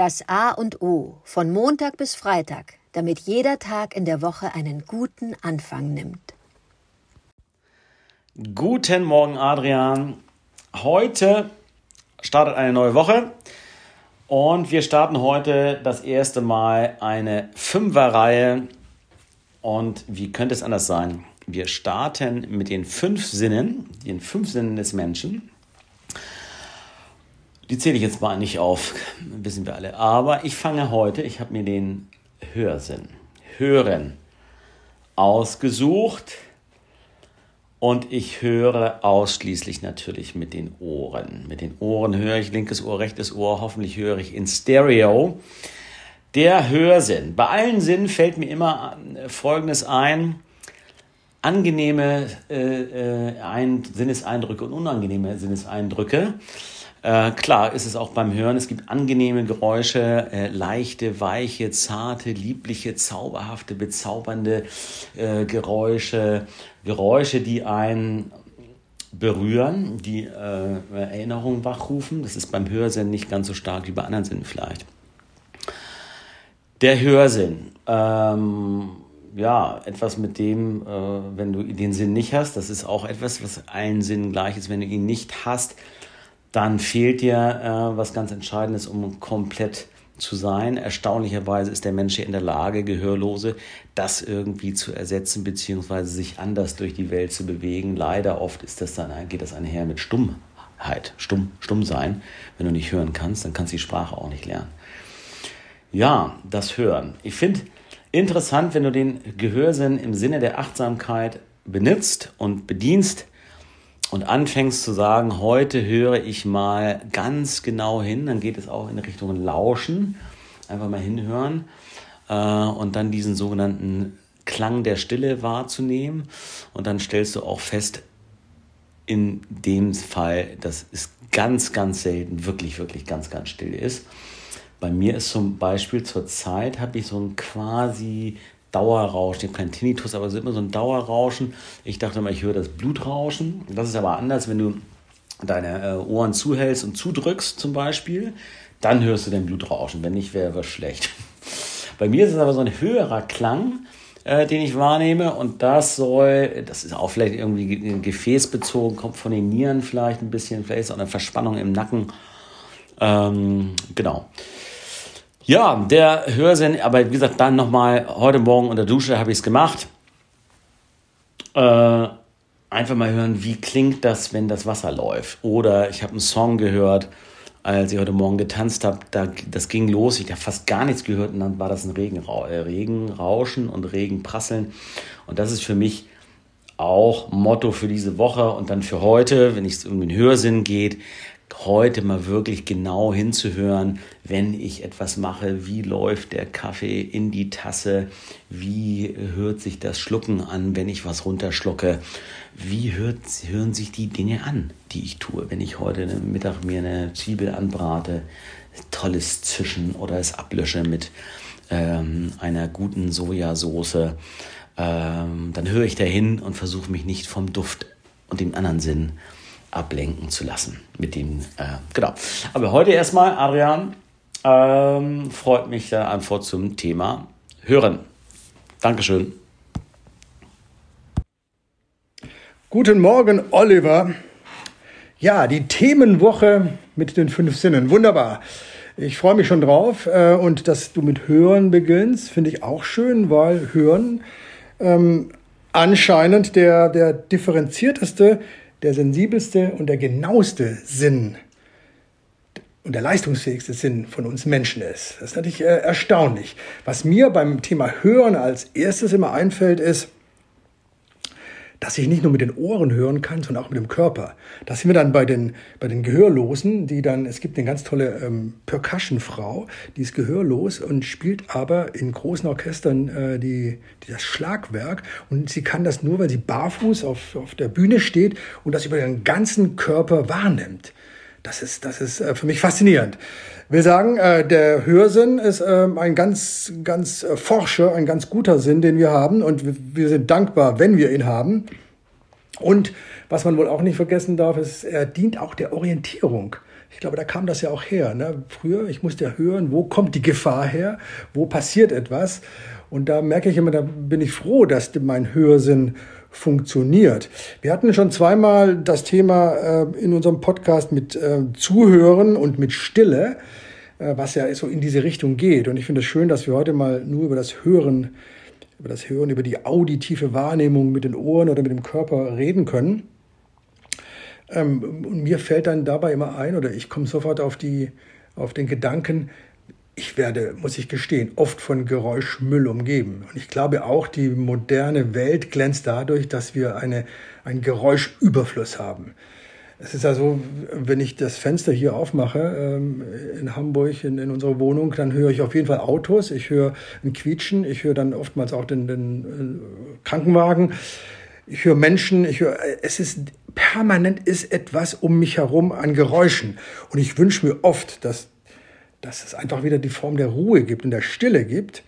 Das A und O von Montag bis Freitag, damit jeder Tag in der Woche einen guten Anfang nimmt. Guten Morgen, Adrian. Heute startet eine neue Woche und wir starten heute das erste Mal eine Fünferreihe. Und wie könnte es anders sein? Wir starten mit den fünf Sinnen, den fünf Sinnen des Menschen. Die zähle ich jetzt mal nicht auf, wissen wir alle. Aber ich fange heute, ich habe mir den Hörsinn, Hören ausgesucht. Und ich höre ausschließlich natürlich mit den Ohren. Mit den Ohren höre ich linkes Ohr, rechtes Ohr. Hoffentlich höre ich in Stereo. Der Hörsinn. Bei allen Sinnen fällt mir immer Folgendes ein. Angenehme äh, äh, ein Sinneseindrücke und unangenehme Sinneseindrücke. Äh, klar ist es auch beim Hören, es gibt angenehme Geräusche, äh, leichte, weiche, zarte, liebliche, zauberhafte, bezaubernde äh, Geräusche, Geräusche, die einen berühren, die äh, Erinnerungen wachrufen. Das ist beim Hörsinn nicht ganz so stark wie bei anderen Sinnen vielleicht. Der Hörsinn. Ähm, ja, etwas mit dem, äh, wenn du den Sinn nicht hast, das ist auch etwas, was allen Sinnen gleich ist. Wenn du ihn nicht hast, dann fehlt dir äh, was ganz Entscheidendes, um komplett zu sein. Erstaunlicherweise ist der Mensch hier in der Lage, Gehörlose, das irgendwie zu ersetzen, beziehungsweise sich anders durch die Welt zu bewegen. Leider oft ist das dann, geht das einher mit Stummheit, stumm, stumm sein. Wenn du nicht hören kannst, dann kannst du die Sprache auch nicht lernen. Ja, das Hören. Ich finde interessant, wenn du den Gehörsinn im Sinne der Achtsamkeit benutzt und bedienst, und anfängst zu sagen, heute höre ich mal ganz genau hin, dann geht es auch in Richtung Lauschen, einfach mal hinhören äh, und dann diesen sogenannten Klang der Stille wahrzunehmen und dann stellst du auch fest, in dem Fall, dass es ganz, ganz selten wirklich, wirklich ganz, ganz still ist. Bei mir ist zum Beispiel zur Zeit habe ich so ein quasi Dauerrauschen. Ich habe keinen Tinnitus, aber es ist immer so ein Dauerrauschen. Ich dachte mal, ich höre das Blutrauschen. Das ist aber anders, wenn du deine äh, Ohren zuhältst und zudrückst zum Beispiel, dann hörst du den Blutrauschen. Wenn nicht, wäre es schlecht. Bei mir ist es aber so ein höherer Klang, äh, den ich wahrnehme und das soll, das ist auch vielleicht irgendwie gefäßbezogen, kommt von den Nieren vielleicht ein bisschen, vielleicht ist auch eine Verspannung im Nacken. Ähm, genau. Ja, der Hörsinn, aber wie gesagt, dann nochmal, heute Morgen unter Dusche habe ich es gemacht. Äh, einfach mal hören, wie klingt das, wenn das Wasser läuft. Oder ich habe einen Song gehört, als ich heute Morgen getanzt habe. Da, das ging los, ich habe fast gar nichts gehört und dann war das ein Regenra äh, Regenrauschen und Regenprasseln. Und das ist für mich auch Motto für diese Woche und dann für heute, wenn es um den Hörsinn geht, heute mal wirklich genau hinzuhören, wenn ich etwas mache, wie läuft der Kaffee in die Tasse, wie hört sich das Schlucken an, wenn ich was runterschlucke, wie hört, hören sich die Dinge an, die ich tue, wenn ich heute Mittag mir eine Zwiebel anbrate, tolles Zischen oder es ablösche mit ähm, einer guten Sojasauce, ähm, dann höre ich dahin und versuche mich nicht vom Duft und dem anderen Sinn ablenken zu lassen. Mit dem, äh, genau. Aber heute erstmal, Adrian, ähm, freut mich der Antwort zum Thema Hören. Dankeschön. Guten Morgen, Oliver. Ja, die Themenwoche mit den fünf Sinnen. Wunderbar. Ich freue mich schon drauf. Äh, und dass du mit Hören beginnst, finde ich auch schön, weil Hören ähm, anscheinend der, der differenzierteste der sensibelste und der genaueste Sinn und der leistungsfähigste Sinn von uns Menschen ist. Das ist natürlich äh, erstaunlich. Was mir beim Thema Hören als erstes immer einfällt, ist, dass ich nicht nur mit den Ohren hören kann, sondern auch mit dem Körper. Da sind wir dann bei den, bei den Gehörlosen, die dann, es gibt eine ganz tolle ähm, Percussion-Frau, die ist gehörlos und spielt aber in großen Orchestern äh, die, die, das Schlagwerk und sie kann das nur, weil sie barfuß auf, auf der Bühne steht und das über ihren ganzen Körper wahrnimmt. Das ist, das ist äh, für mich faszinierend. Will sagen, äh, der Hörsinn ist äh, ein ganz, ganz äh, forscher, ein ganz guter Sinn, den wir haben und wir sind dankbar, wenn wir ihn haben. Und was man wohl auch nicht vergessen darf, ist, er dient auch der Orientierung. Ich glaube, da kam das ja auch her. Ne? Früher, ich musste ja hören, wo kommt die Gefahr her, wo passiert etwas. Und da merke ich immer, da bin ich froh, dass mein Hörsinn funktioniert. Wir hatten schon zweimal das Thema äh, in unserem Podcast mit äh, Zuhören und mit Stille, äh, was ja so in diese Richtung geht. Und ich finde es schön, dass wir heute mal nur über das Hören, über das Hören, über die auditive Wahrnehmung mit den Ohren oder mit dem Körper reden können. Ähm, und mir fällt dann dabei immer ein, oder ich komme sofort auf, die, auf den Gedanken, ich werde, muss ich gestehen, oft von Geräuschmüll umgeben. Und ich glaube auch, die moderne Welt glänzt dadurch, dass wir eine, einen Geräuschüberfluss haben. Es ist also, wenn ich das Fenster hier aufmache ähm, in Hamburg, in, in unserer Wohnung, dann höre ich auf jeden Fall Autos, ich höre ein Quietschen, ich höre dann oftmals auch den, den äh, Krankenwagen, ich höre Menschen, ich höre, es ist permanent ist etwas um mich herum an Geräuschen. Und ich wünsche mir oft, dass, dass es einfach wieder die Form der Ruhe gibt und der Stille gibt.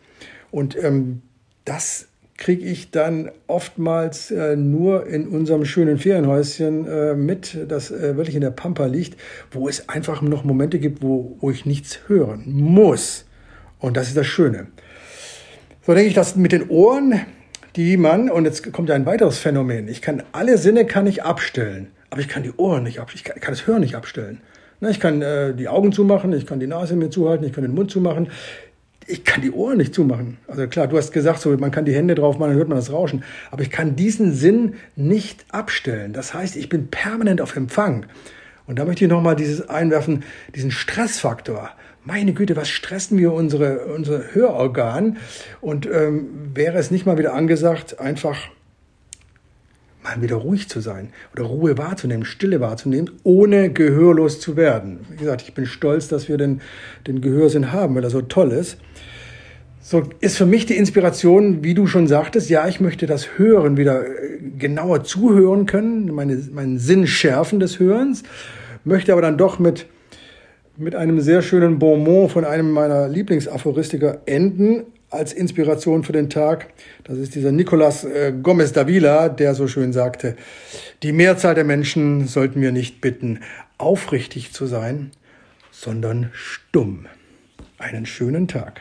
Und ähm, das kriege ich dann oftmals äh, nur in unserem schönen Ferienhäuschen äh, mit, das äh, wirklich in der Pampa liegt, wo es einfach noch Momente gibt, wo, wo ich nichts hören muss. Und das ist das Schöne. So denke ich, dass mit den Ohren die man, und jetzt kommt ein weiteres Phänomen, ich kann alle Sinne kann ich abstellen, aber ich kann die Ohren nicht abstellen, ich kann, kann das Hören nicht abstellen. Na, ich kann äh, die Augen zumachen, ich kann die Nase mir zuhalten, ich kann den Mund zumachen, ich kann die Ohren nicht zumachen. Also klar, du hast gesagt, so, man kann die Hände drauf machen, dann hört man das Rauschen. Aber ich kann diesen Sinn nicht abstellen. Das heißt, ich bin permanent auf Empfang. Und da möchte ich nochmal dieses einwerfen, diesen Stressfaktor meine Güte, was stressen wir unsere, unsere Hörorgan? Und ähm, wäre es nicht mal wieder angesagt, einfach mal wieder ruhig zu sein oder Ruhe wahrzunehmen, Stille wahrzunehmen, ohne gehörlos zu werden. Wie gesagt, ich bin stolz, dass wir den, den Gehörsinn haben, weil er so toll ist. So ist für mich die Inspiration, wie du schon sagtest, ja, ich möchte das Hören wieder äh, genauer zuhören können, meine, meinen Sinn schärfen des Hörens, möchte aber dann doch mit mit einem sehr schönen Bonbon von einem meiner Lieblingsaphoristiker enden als Inspiration für den Tag. Das ist dieser Nicolas äh, Gomez Davila, der so schön sagte, die Mehrzahl der Menschen sollten wir nicht bitten, aufrichtig zu sein, sondern stumm. Einen schönen Tag.